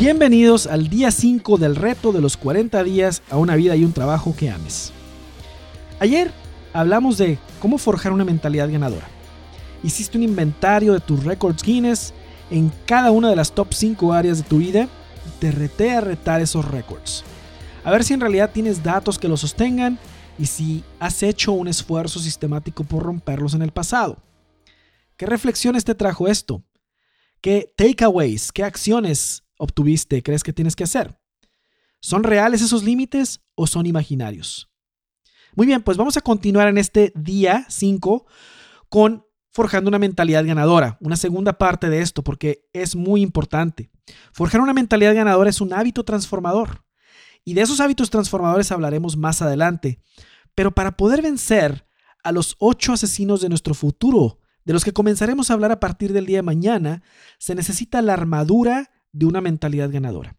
Bienvenidos al día 5 del reto de los 40 días a una vida y un trabajo que ames. Ayer hablamos de cómo forjar una mentalidad ganadora. Hiciste un inventario de tus récords Guinness en cada una de las top 5 áreas de tu vida y te reté a retar esos récords. A ver si en realidad tienes datos que los sostengan y si has hecho un esfuerzo sistemático por romperlos en el pasado. ¿Qué reflexiones te trajo esto? ¿Qué takeaways, qué acciones obtuviste crees que tienes que hacer? ¿Son reales esos límites o son imaginarios? Muy bien, pues vamos a continuar en este día 5 con forjando una mentalidad ganadora, una segunda parte de esto porque es muy importante. Forjar una mentalidad ganadora es un hábito transformador. Y de esos hábitos transformadores hablaremos más adelante. Pero para poder vencer a los ocho asesinos de nuestro futuro, de los que comenzaremos a hablar a partir del día de mañana, se necesita la armadura de una mentalidad ganadora.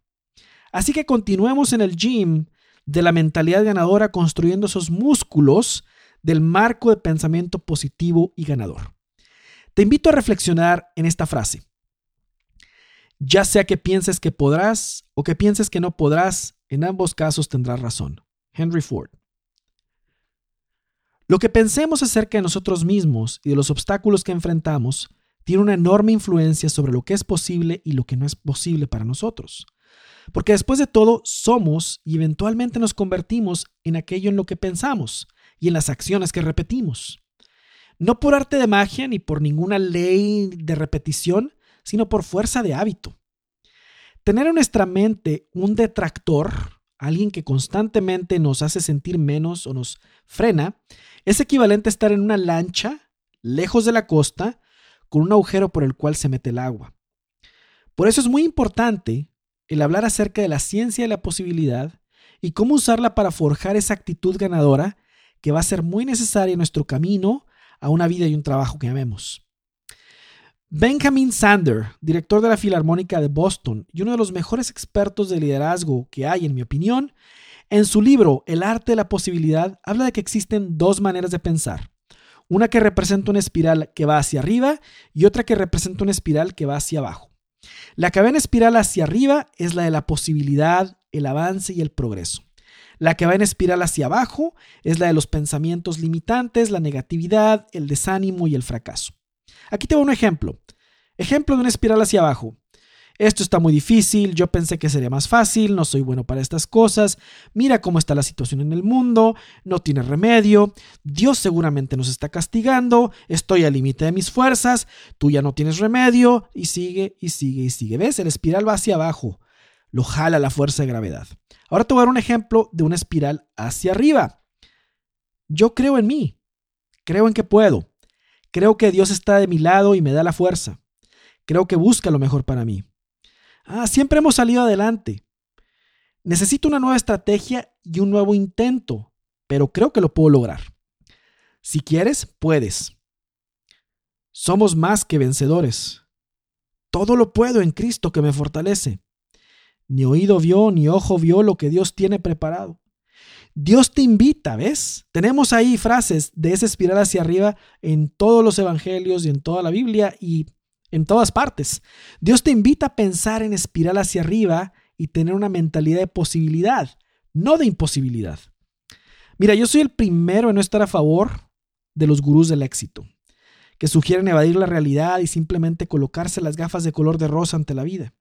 Así que continuemos en el gym de la mentalidad ganadora construyendo esos músculos del marco de pensamiento positivo y ganador. Te invito a reflexionar en esta frase. Ya sea que pienses que podrás o que pienses que no podrás, en ambos casos tendrás razón. Henry Ford. Lo que pensemos acerca de nosotros mismos y de los obstáculos que enfrentamos tiene una enorme influencia sobre lo que es posible y lo que no es posible para nosotros. Porque después de todo, somos y eventualmente nos convertimos en aquello en lo que pensamos y en las acciones que repetimos. No por arte de magia ni por ninguna ley de repetición, sino por fuerza de hábito. Tener en nuestra mente un detractor, alguien que constantemente nos hace sentir menos o nos frena, es equivalente a estar en una lancha lejos de la costa con un agujero por el cual se mete el agua. Por eso es muy importante el hablar acerca de la ciencia de la posibilidad y cómo usarla para forjar esa actitud ganadora que va a ser muy necesaria en nuestro camino a una vida y un trabajo que amemos. Benjamin Sander, director de la Filarmónica de Boston y uno de los mejores expertos de liderazgo que hay, en mi opinión, en su libro El arte de la posibilidad habla de que existen dos maneras de pensar. Una que representa una espiral que va hacia arriba y otra que representa una espiral que va hacia abajo. La que va en espiral hacia arriba es la de la posibilidad, el avance y el progreso. La que va en espiral hacia abajo es la de los pensamientos limitantes, la negatividad, el desánimo y el fracaso. Aquí tengo un ejemplo. Ejemplo de una espiral hacia abajo. Esto está muy difícil, yo pensé que sería más fácil, no soy bueno para estas cosas, mira cómo está la situación en el mundo, no tiene remedio, Dios seguramente nos está castigando, estoy al límite de mis fuerzas, tú ya no tienes remedio, y sigue, y sigue, y sigue. ¿Ves? El espiral va hacia abajo, lo jala la fuerza de gravedad. Ahora te voy a dar un ejemplo de una espiral hacia arriba. Yo creo en mí, creo en que puedo, Creo que Dios está de mi lado y me da la fuerza. Creo que busca lo mejor para mí. Ah, siempre hemos salido adelante. Necesito una nueva estrategia y un nuevo intento, pero creo que lo puedo lograr. Si quieres, puedes. Somos más que vencedores. Todo lo puedo en Cristo que me fortalece. Ni oído vio, ni ojo vio lo que Dios tiene preparado. Dios te invita, ¿ves? Tenemos ahí frases de esa espiral hacia arriba en todos los evangelios y en toda la Biblia y en todas partes. Dios te invita a pensar en espiral hacia arriba y tener una mentalidad de posibilidad, no de imposibilidad. Mira, yo soy el primero en no estar a favor de los gurús del éxito, que sugieren evadir la realidad y simplemente colocarse las gafas de color de rosa ante la vida.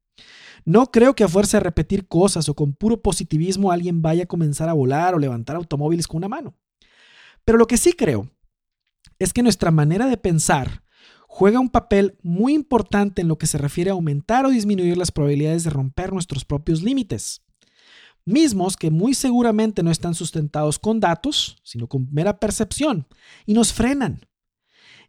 No creo que a fuerza de repetir cosas o con puro positivismo alguien vaya a comenzar a volar o levantar automóviles con una mano. Pero lo que sí creo es que nuestra manera de pensar juega un papel muy importante en lo que se refiere a aumentar o disminuir las probabilidades de romper nuestros propios límites, mismos que muy seguramente no están sustentados con datos, sino con mera percepción, y nos frenan.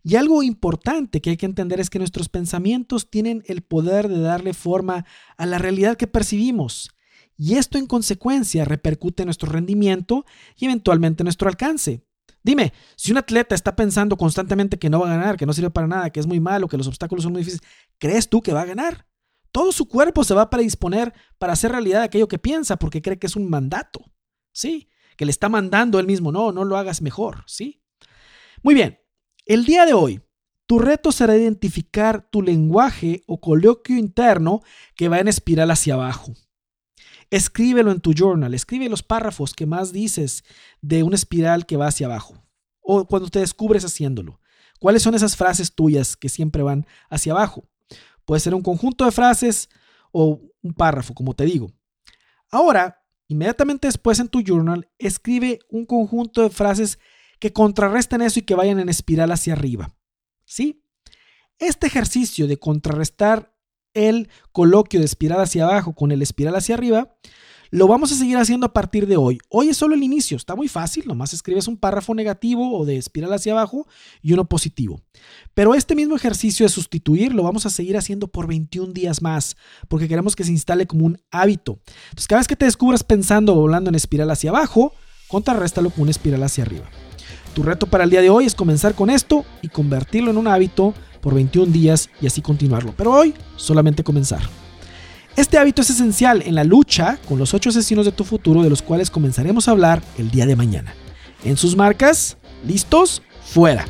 Y algo importante que hay que entender es que nuestros pensamientos tienen el poder de darle forma a la realidad que percibimos. Y esto en consecuencia repercute en nuestro rendimiento y eventualmente en nuestro alcance. Dime, si un atleta está pensando constantemente que no va a ganar, que no sirve para nada, que es muy malo, que los obstáculos son muy difíciles, ¿crees tú que va a ganar? Todo su cuerpo se va a predisponer para hacer realidad aquello que piensa porque cree que es un mandato. ¿Sí? Que le está mandando él mismo, no, no lo hagas mejor. ¿Sí? Muy bien, el día de hoy, Tu reto será identificar tu lenguaje o coloquio interno que va en espiral hacia abajo. Escríbelo en tu journal, escribe los párrafos que más dices de una espiral que va hacia abajo o cuando te descubres haciéndolo. ¿Cuáles son esas frases tuyas que siempre van hacia abajo? Puede ser un conjunto de frases o un párrafo, como te digo. Ahora, inmediatamente después en tu journal, escribe un conjunto de frases que contrarresten eso y que vayan en espiral hacia arriba. ¿Sí? Este ejercicio de contrarrestar el coloquio de espiral hacia abajo con el espiral hacia arriba, lo vamos a seguir haciendo a partir de hoy. Hoy es solo el inicio, está muy fácil, nomás escribes un párrafo negativo o de espiral hacia abajo y uno positivo. Pero este mismo ejercicio de sustituir lo vamos a seguir haciendo por 21 días más, porque queremos que se instale como un hábito. Entonces, cada vez que te descubras pensando o volando en espiral hacia abajo, contrarréstalo con una espiral hacia arriba. Tu reto para el día de hoy es comenzar con esto y convertirlo en un hábito por 21 días y así continuarlo. Pero hoy solamente comenzar. Este hábito es esencial en la lucha con los ocho asesinos de tu futuro de los cuales comenzaremos a hablar el día de mañana. En sus marcas, listos, fuera.